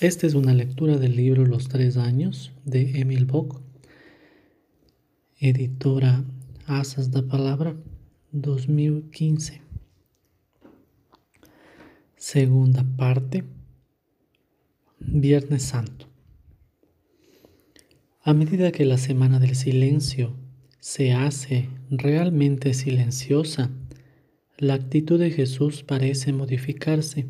Esta es una lectura del libro Los Tres Años de Emil Bock, editora Asas da Palabra, 2015. Segunda parte, Viernes Santo. A medida que la semana del silencio se hace realmente silenciosa, la actitud de Jesús parece modificarse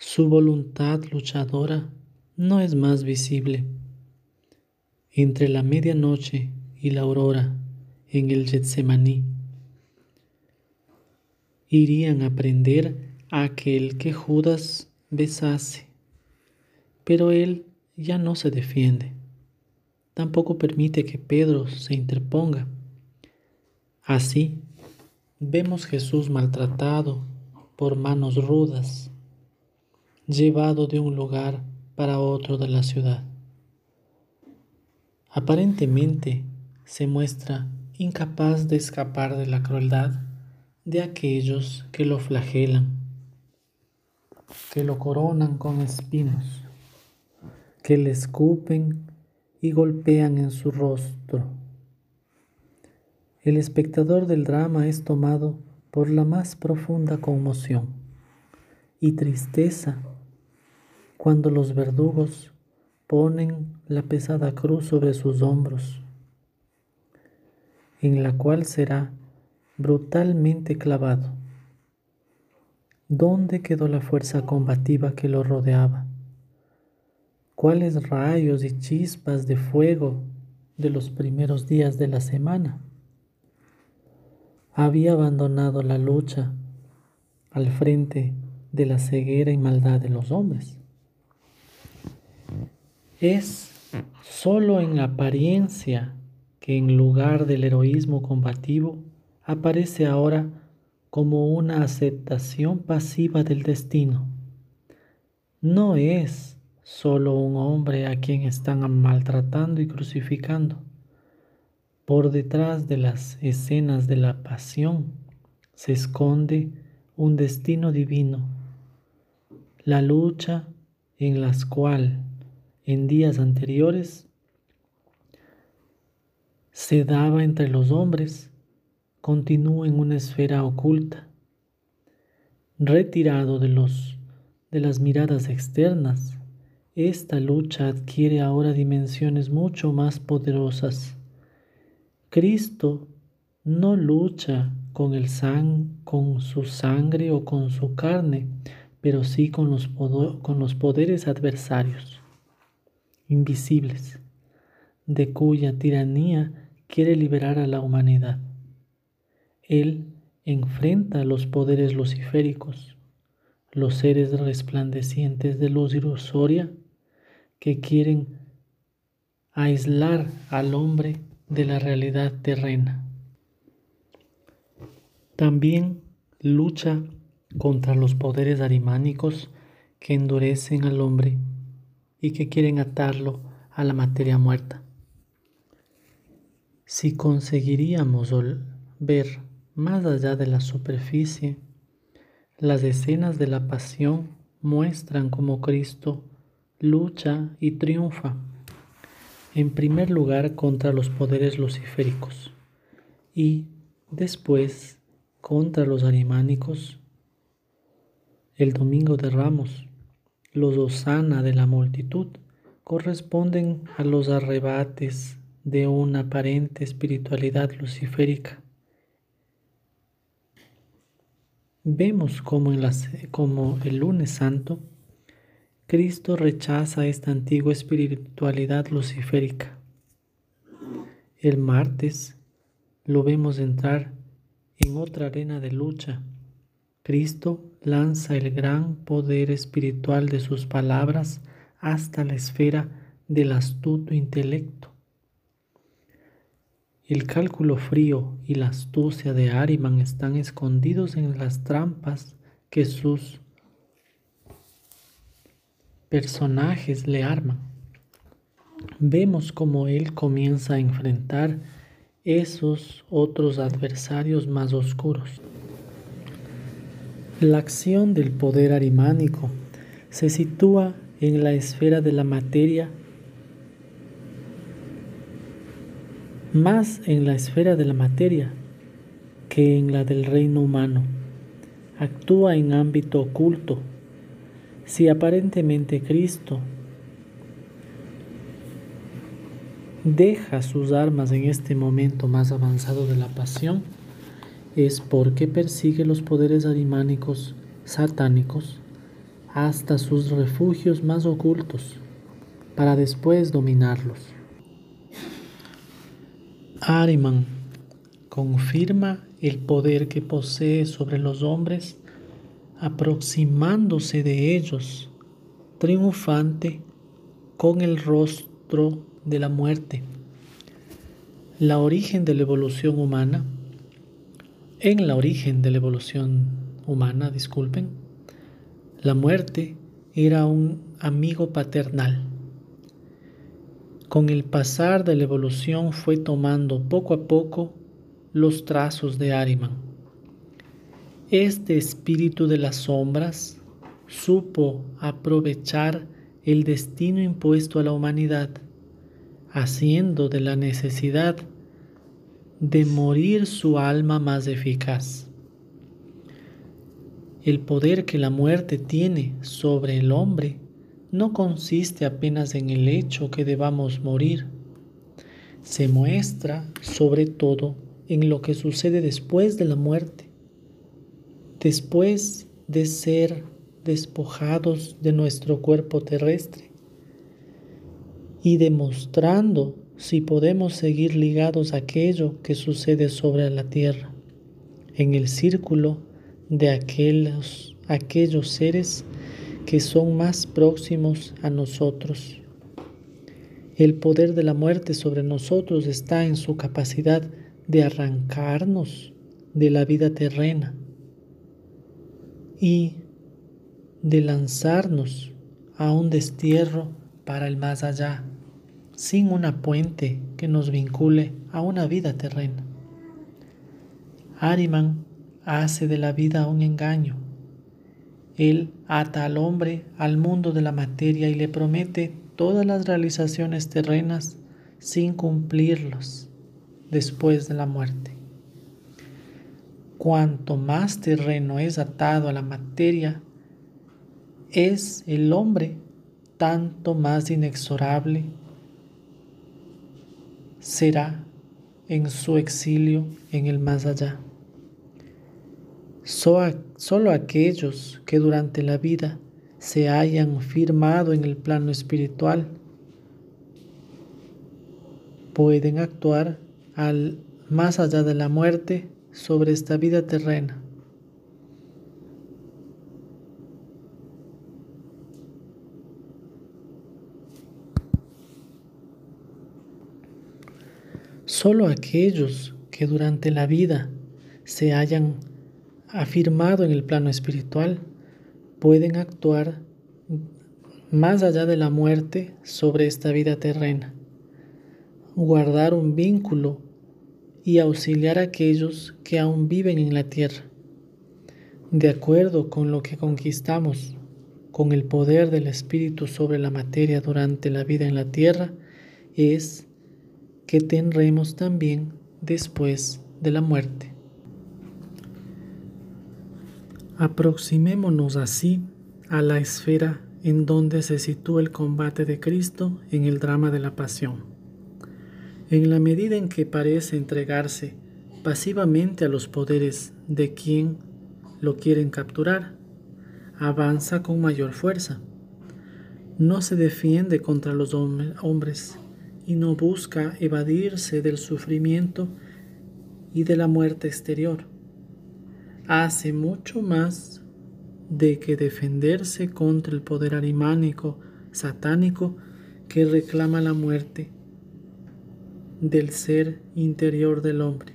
su voluntad luchadora no es más visible. Entre la medianoche y la aurora en el Getsemaní, irían a prender a aquel que Judas besase, pero él ya no se defiende. Tampoco permite que Pedro se interponga. Así, vemos Jesús maltratado por manos rudas llevado de un lugar para otro de la ciudad. Aparentemente se muestra incapaz de escapar de la crueldad de aquellos que lo flagelan, que lo coronan con espinos, que le escupen y golpean en su rostro. El espectador del drama es tomado por la más profunda conmoción y tristeza cuando los verdugos ponen la pesada cruz sobre sus hombros, en la cual será brutalmente clavado. ¿Dónde quedó la fuerza combativa que lo rodeaba? ¿Cuáles rayos y chispas de fuego de los primeros días de la semana? Había abandonado la lucha al frente de la ceguera y maldad de los hombres es solo en apariencia que en lugar del heroísmo combativo aparece ahora como una aceptación pasiva del destino. No es solo un hombre a quien están maltratando y crucificando. Por detrás de las escenas de la pasión se esconde un destino divino, la lucha en la cual en días anteriores se daba entre los hombres continúa en una esfera oculta, retirado de los de las miradas externas. Esta lucha adquiere ahora dimensiones mucho más poderosas. Cristo no lucha con el sang, con su sangre o con su carne, pero sí con los, con los poderes adversarios invisibles, de cuya tiranía quiere liberar a la humanidad. Él enfrenta a los poderes luciféricos, los seres resplandecientes de luz ilusoria que quieren aislar al hombre de la realidad terrena. También lucha contra los poderes arimánicos que endurecen al hombre y que quieren atarlo a la materia muerta. Si conseguiríamos ver más allá de la superficie, las escenas de la pasión muestran cómo Cristo lucha y triunfa, en primer lugar contra los poderes luciféricos y después contra los arimánicos. El domingo de Ramos los osana de la multitud corresponden a los arrebates de una aparente espiritualidad luciférica. Vemos como el lunes santo, Cristo rechaza esta antigua espiritualidad luciférica. El martes lo vemos entrar en otra arena de lucha Cristo lanza el gran poder espiritual de sus palabras hasta la esfera del astuto intelecto. El cálculo frío y la astucia de Ariman están escondidos en las trampas que sus personajes le arman. Vemos cómo él comienza a enfrentar esos otros adversarios más oscuros. La acción del poder arimánico se sitúa en la esfera de la materia, más en la esfera de la materia que en la del reino humano. Actúa en ámbito oculto. Si aparentemente Cristo deja sus armas en este momento más avanzado de la pasión, es porque persigue los poderes arimánicos satánicos hasta sus refugios más ocultos para después dominarlos. Ariman confirma el poder que posee sobre los hombres aproximándose de ellos, triunfante con el rostro de la muerte. La origen de la evolución humana, en la origen de la evolución humana, disculpen, la muerte era un amigo paternal. Con el pasar de la evolución fue tomando poco a poco los trazos de Ariman. Este espíritu de las sombras supo aprovechar el destino impuesto a la humanidad haciendo de la necesidad de morir su alma más eficaz. El poder que la muerte tiene sobre el hombre no consiste apenas en el hecho que debamos morir, se muestra sobre todo en lo que sucede después de la muerte, después de ser despojados de nuestro cuerpo terrestre y demostrando si podemos seguir ligados a aquello que sucede sobre la tierra, en el círculo de aquellos, aquellos seres que son más próximos a nosotros. El poder de la muerte sobre nosotros está en su capacidad de arrancarnos de la vida terrena y de lanzarnos a un destierro para el más allá, sin una puente que nos vincule a una vida terrena. Ariman hace de la vida un engaño. Él ata al hombre al mundo de la materia y le promete todas las realizaciones terrenas sin cumplirlos después de la muerte. Cuanto más terreno es atado a la materia, es el hombre tanto más inexorable será en su exilio en el más allá. Solo aquellos que durante la vida se hayan firmado en el plano espiritual pueden actuar al más allá de la muerte sobre esta vida terrena. Solo aquellos que durante la vida se hayan afirmado en el plano espiritual pueden actuar más allá de la muerte sobre esta vida terrena, guardar un vínculo y auxiliar a aquellos que aún viven en la tierra. De acuerdo con lo que conquistamos con el poder del Espíritu sobre la materia durante la vida en la tierra, es que tendremos también después de la muerte. Aproximémonos así a la esfera en donde se sitúa el combate de Cristo en el drama de la pasión. En la medida en que parece entregarse pasivamente a los poderes de quien lo quieren capturar, avanza con mayor fuerza. No se defiende contra los hombres, y no busca evadirse del sufrimiento y de la muerte exterior. Hace mucho más de que defenderse contra el poder arimánico satánico que reclama la muerte del ser interior del hombre.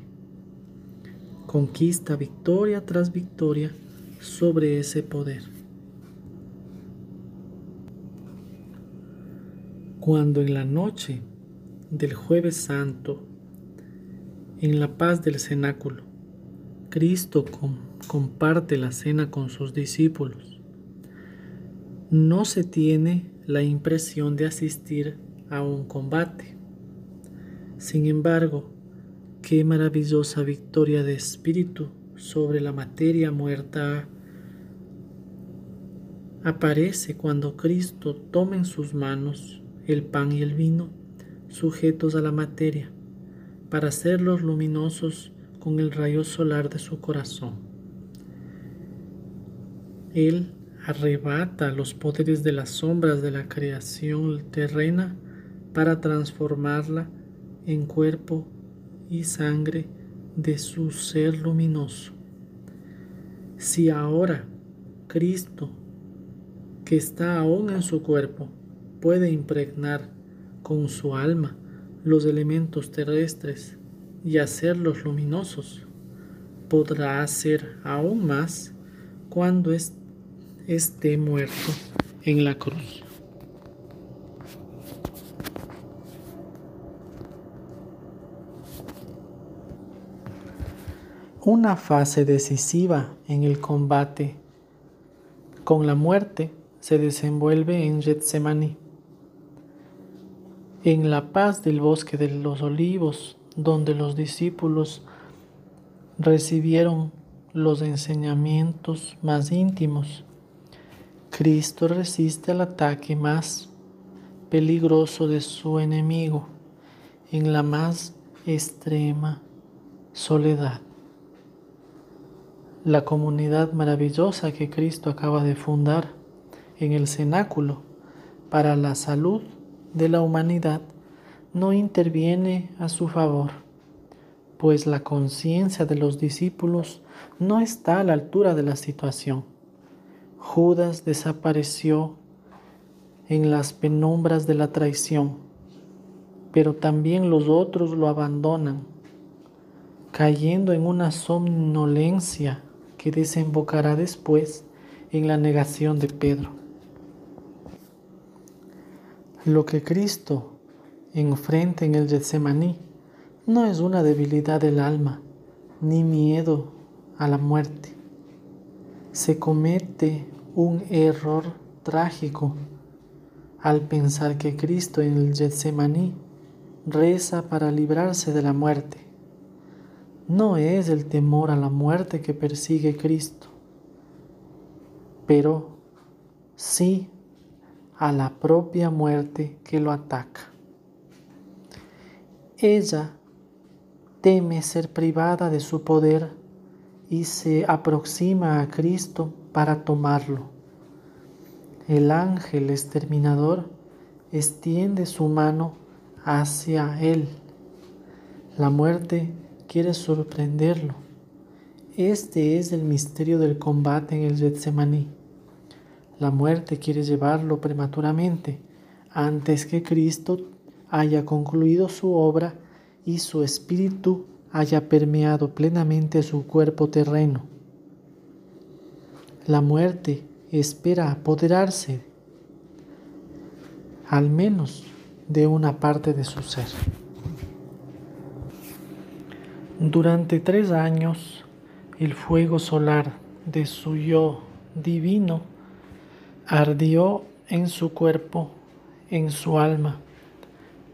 Conquista victoria tras victoria sobre ese poder. Cuando en la noche del jueves santo, en la paz del cenáculo, Cristo comparte la cena con sus discípulos. No se tiene la impresión de asistir a un combate. Sin embargo, qué maravillosa victoria de espíritu sobre la materia muerta aparece cuando Cristo toma en sus manos el pan y el vino sujetos a la materia para hacerlos luminosos con el rayo solar de su corazón. Él arrebata los poderes de las sombras de la creación terrena para transformarla en cuerpo y sangre de su ser luminoso. Si ahora Cristo, que está aún en su cuerpo, puede impregnar con su alma los elementos terrestres y hacerlos luminosos, podrá hacer aún más cuando esté muerto en la cruz. Una fase decisiva en el combate con la muerte se desenvuelve en Getsemaní. En la paz del bosque de los olivos, donde los discípulos recibieron los enseñamientos más íntimos, Cristo resiste el ataque más peligroso de su enemigo en la más extrema soledad. La comunidad maravillosa que Cristo acaba de fundar en el cenáculo para la salud de la humanidad no interviene a su favor, pues la conciencia de los discípulos no está a la altura de la situación. Judas desapareció en las penumbras de la traición, pero también los otros lo abandonan, cayendo en una somnolencia que desembocará después en la negación de Pedro. Lo que Cristo enfrenta en el Getsemaní no es una debilidad del alma ni miedo a la muerte. Se comete un error trágico al pensar que Cristo en el Getsemaní reza para librarse de la muerte no es el temor a la muerte que persigue Cristo, pero sí a la propia muerte que lo ataca. Ella teme ser privada de su poder y se aproxima a Cristo para tomarlo. El ángel exterminador extiende su mano hacia él. La muerte quiere sorprenderlo. Este es el misterio del combate en el Getsemaní. La muerte quiere llevarlo prematuramente antes que Cristo haya concluido su obra y su espíritu haya permeado plenamente su cuerpo terreno. La muerte espera apoderarse al menos de una parte de su ser. Durante tres años, el fuego solar de su yo divino ardió en su cuerpo, en su alma.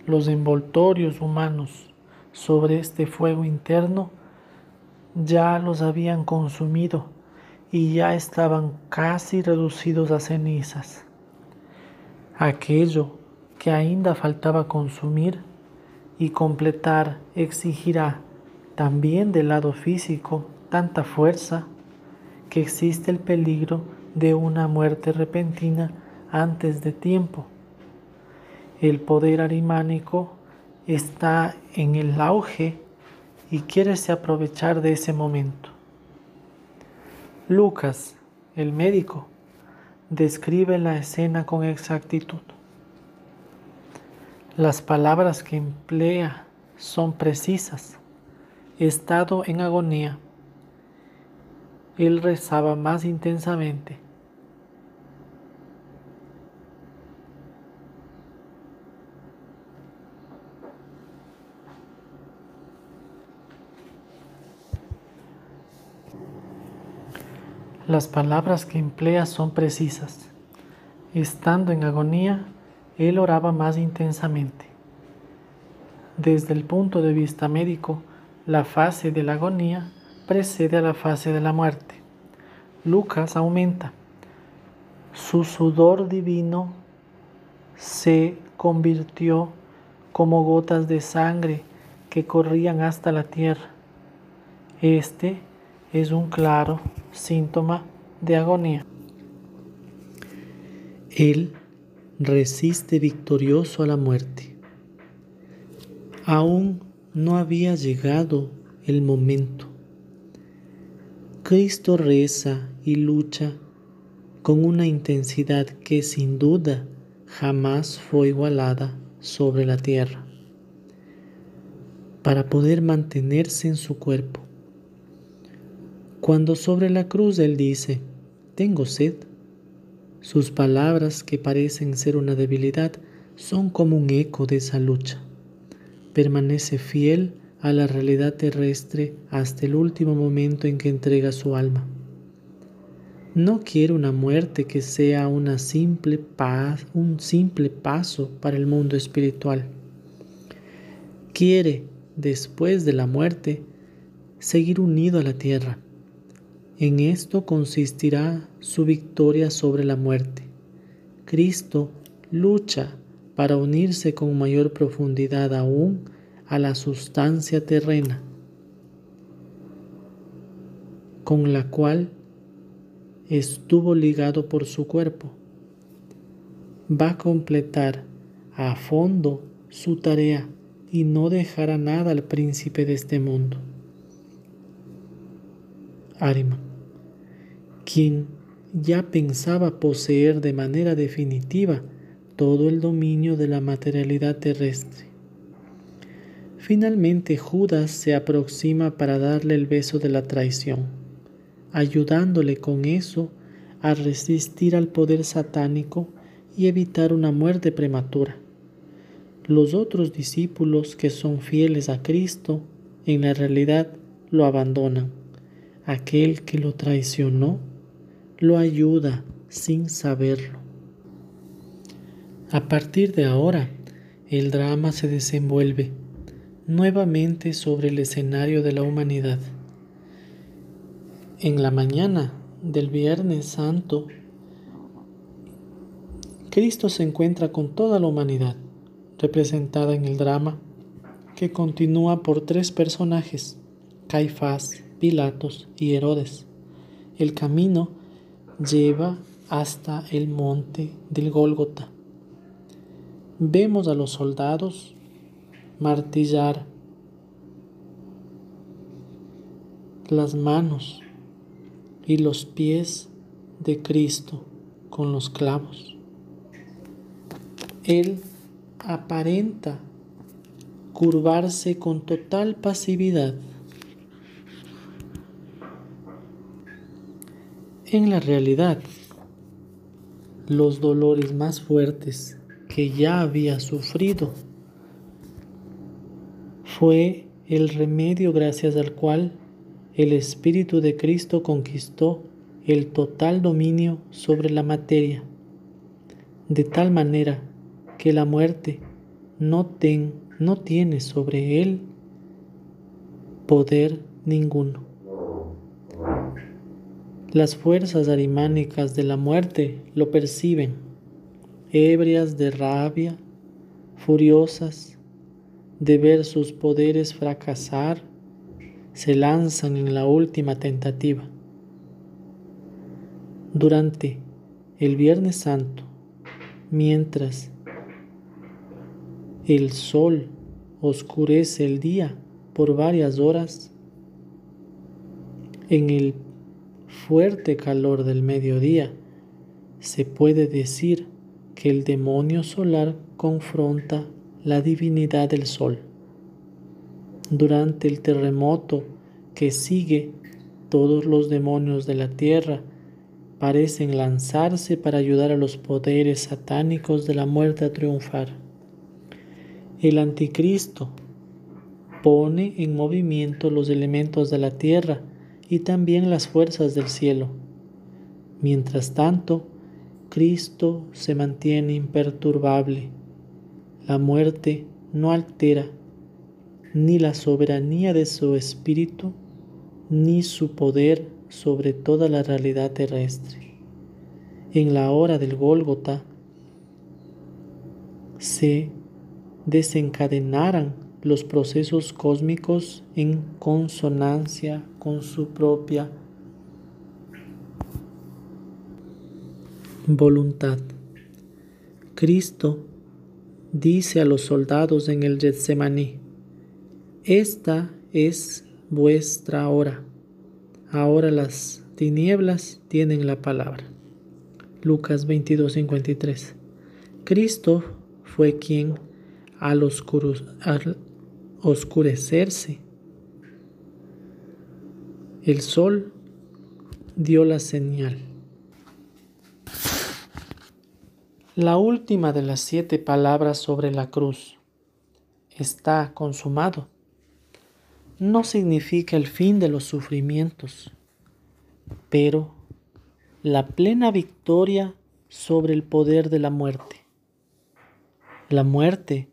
Los envoltorios humanos sobre este fuego interno ya los habían consumido y ya estaban casi reducidos a cenizas. Aquello que ainda faltaba consumir y completar exigirá también del lado físico tanta fuerza que existe el peligro de una muerte repentina antes de tiempo. El poder arimánico está en el auge y quiere aprovechar de ese momento. Lucas, el médico, describe la escena con exactitud. Las palabras que emplea son precisas estado en agonía, él rezaba más intensamente. Las palabras que emplea son precisas. Estando en agonía, él oraba más intensamente. Desde el punto de vista médico, la fase de la agonía precede a la fase de la muerte. Lucas aumenta. Su sudor divino se convirtió como gotas de sangre que corrían hasta la tierra. Este es un claro síntoma de agonía. Él resiste victorioso a la muerte. Aún no había llegado el momento. Cristo reza y lucha con una intensidad que sin duda jamás fue igualada sobre la tierra para poder mantenerse en su cuerpo. Cuando sobre la cruz Él dice, tengo sed, sus palabras que parecen ser una debilidad son como un eco de esa lucha. Permanece fiel a la realidad terrestre hasta el último momento en que entrega su alma. No quiere una muerte que sea una simple paz, un simple paso para el mundo espiritual. Quiere, después de la muerte, seguir unido a la tierra. En esto consistirá su victoria sobre la muerte. Cristo lucha para unirse con mayor profundidad aún a la sustancia terrena, con la cual estuvo ligado por su cuerpo. Va a completar a fondo su tarea y no dejará nada al príncipe de este mundo. Arima, quien ya pensaba poseer de manera definitiva todo el dominio de la materialidad terrestre. Finalmente Judas se aproxima para darle el beso de la traición, ayudándole con eso a resistir al poder satánico y evitar una muerte prematura. Los otros discípulos que son fieles a Cristo en la realidad lo abandonan. Aquel que lo traicionó lo ayuda sin saberlo. A partir de ahora, el drama se desenvuelve nuevamente sobre el escenario de la humanidad. En la mañana del Viernes Santo, Cristo se encuentra con toda la humanidad, representada en el drama, que continúa por tres personajes, Caifás, Pilatos y Herodes. El camino lleva hasta el monte del Gólgota vemos a los soldados martillar las manos y los pies de Cristo con los clavos. Él aparenta curvarse con total pasividad. En la realidad, los dolores más fuertes que ya había sufrido. Fue el remedio gracias al cual el Espíritu de Cristo conquistó el total dominio sobre la materia, de tal manera que la muerte no, ten, no tiene sobre él poder ninguno. Las fuerzas arimánicas de la muerte lo perciben ebrias de rabia, furiosas de ver sus poderes fracasar, se lanzan en la última tentativa. Durante el Viernes Santo, mientras el sol oscurece el día por varias horas, en el fuerte calor del mediodía se puede decir que el demonio solar confronta la divinidad del sol. Durante el terremoto que sigue, todos los demonios de la tierra parecen lanzarse para ayudar a los poderes satánicos de la muerte a triunfar. El anticristo pone en movimiento los elementos de la tierra y también las fuerzas del cielo. Mientras tanto, Cristo se mantiene imperturbable. La muerte no altera ni la soberanía de su espíritu, ni su poder sobre toda la realidad terrestre. En la hora del Gólgota se desencadenaran los procesos cósmicos en consonancia con su propia voluntad. Cristo dice a los soldados en el Getsemaní, esta es vuestra hora. Ahora las tinieblas tienen la palabra. Lucas 22:53. Cristo fue quien al, al oscurecerse el sol dio la señal. La última de las siete palabras sobre la cruz está consumado no significa el fin de los sufrimientos, pero la plena victoria sobre el poder de la muerte. La muerte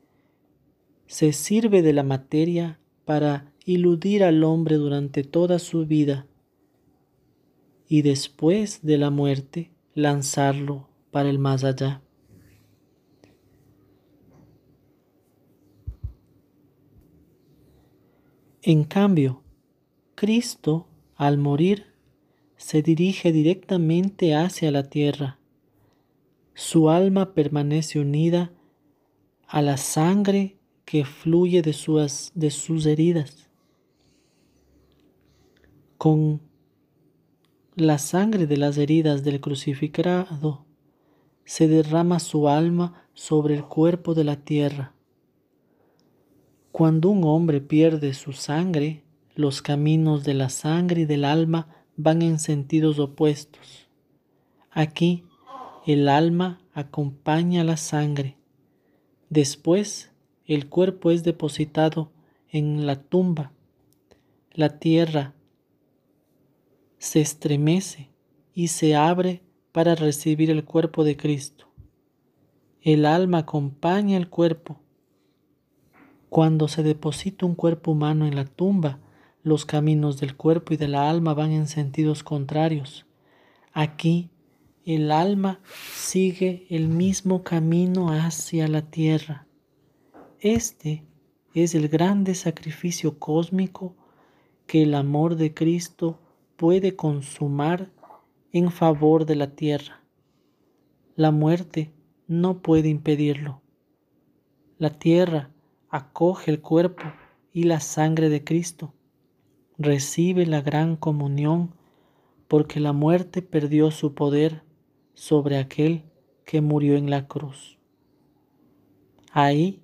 se sirve de la materia para iludir al hombre durante toda su vida y después de la muerte lanzarlo para el más allá. En cambio, Cristo, al morir, se dirige directamente hacia la tierra. Su alma permanece unida a la sangre que fluye de sus, de sus heridas. Con la sangre de las heridas del crucificado se derrama su alma sobre el cuerpo de la tierra. Cuando un hombre pierde su sangre, los caminos de la sangre y del alma van en sentidos opuestos. Aquí el alma acompaña la sangre. Después el cuerpo es depositado en la tumba. La tierra se estremece y se abre para recibir el cuerpo de Cristo. El alma acompaña el cuerpo cuando se deposita un cuerpo humano en la tumba, los caminos del cuerpo y de la alma van en sentidos contrarios. Aquí el alma sigue el mismo camino hacia la tierra. Este es el grande sacrificio cósmico que el amor de Cristo puede consumar en favor de la tierra. La muerte no puede impedirlo. La tierra acoge el cuerpo y la sangre de Cristo, recibe la gran comunión porque la muerte perdió su poder sobre aquel que murió en la cruz. Ahí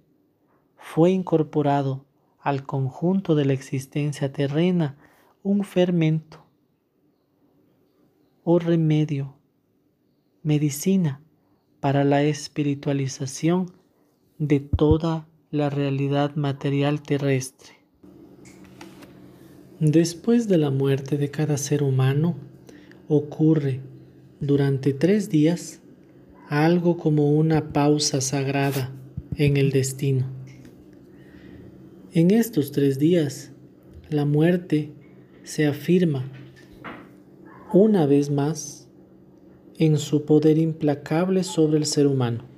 fue incorporado al conjunto de la existencia terrena un fermento o remedio, medicina para la espiritualización de toda la realidad material terrestre. Después de la muerte de cada ser humano, ocurre durante tres días algo como una pausa sagrada en el destino. En estos tres días, la muerte se afirma una vez más en su poder implacable sobre el ser humano.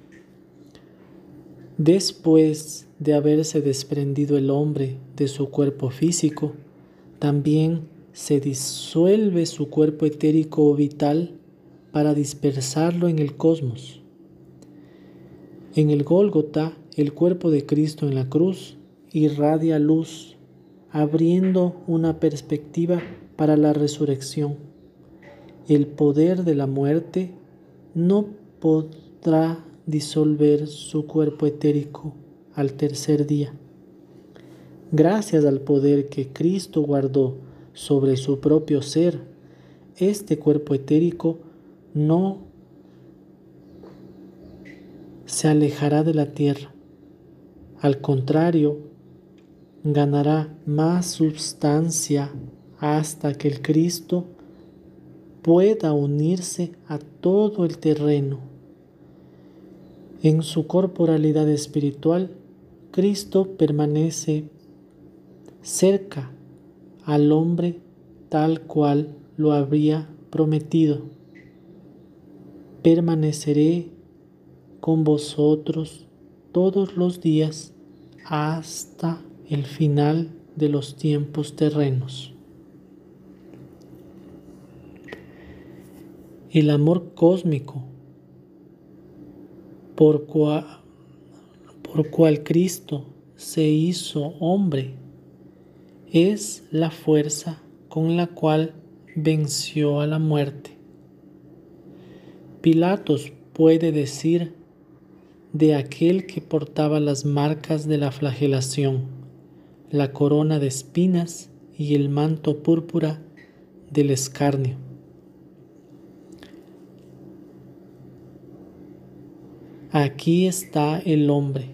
Después de haberse desprendido el hombre de su cuerpo físico, también se disuelve su cuerpo etérico o vital para dispersarlo en el cosmos. En el Gólgota, el cuerpo de Cristo en la cruz irradia luz, abriendo una perspectiva para la resurrección. El poder de la muerte no podrá disolver su cuerpo etérico al tercer día. Gracias al poder que Cristo guardó sobre su propio ser, este cuerpo etérico no se alejará de la tierra. Al contrario, ganará más sustancia hasta que el Cristo pueda unirse a todo el terreno. En su corporalidad espiritual, Cristo permanece cerca al hombre tal cual lo habría prometido. Permaneceré con vosotros todos los días hasta el final de los tiempos terrenos. El amor cósmico por por cual Cristo se hizo hombre es la fuerza con la cual venció a la muerte. Pilatos puede decir de aquel que portaba las marcas de la flagelación, la corona de espinas y el manto púrpura del escarnio. Aquí está el hombre.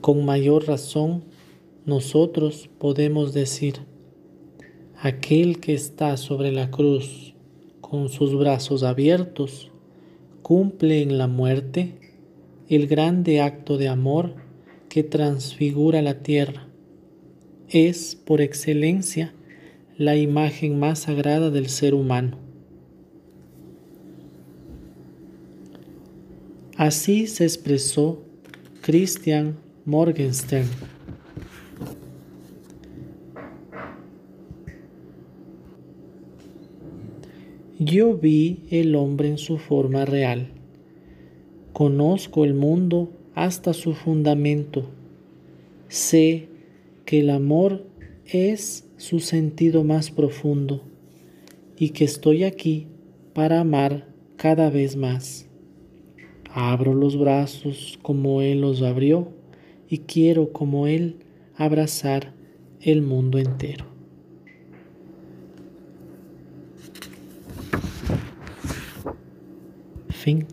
Con mayor razón, nosotros podemos decir, aquel que está sobre la cruz con sus brazos abiertos, cumple en la muerte el grande acto de amor que transfigura la tierra. Es, por excelencia, la imagen más sagrada del ser humano. Así se expresó Christian Morgenstern. Yo vi el hombre en su forma real. Conozco el mundo hasta su fundamento. Sé que el amor es su sentido más profundo y que estoy aquí para amar cada vez más. Abro los brazos como Él los abrió y quiero como Él abrazar el mundo entero. Fin.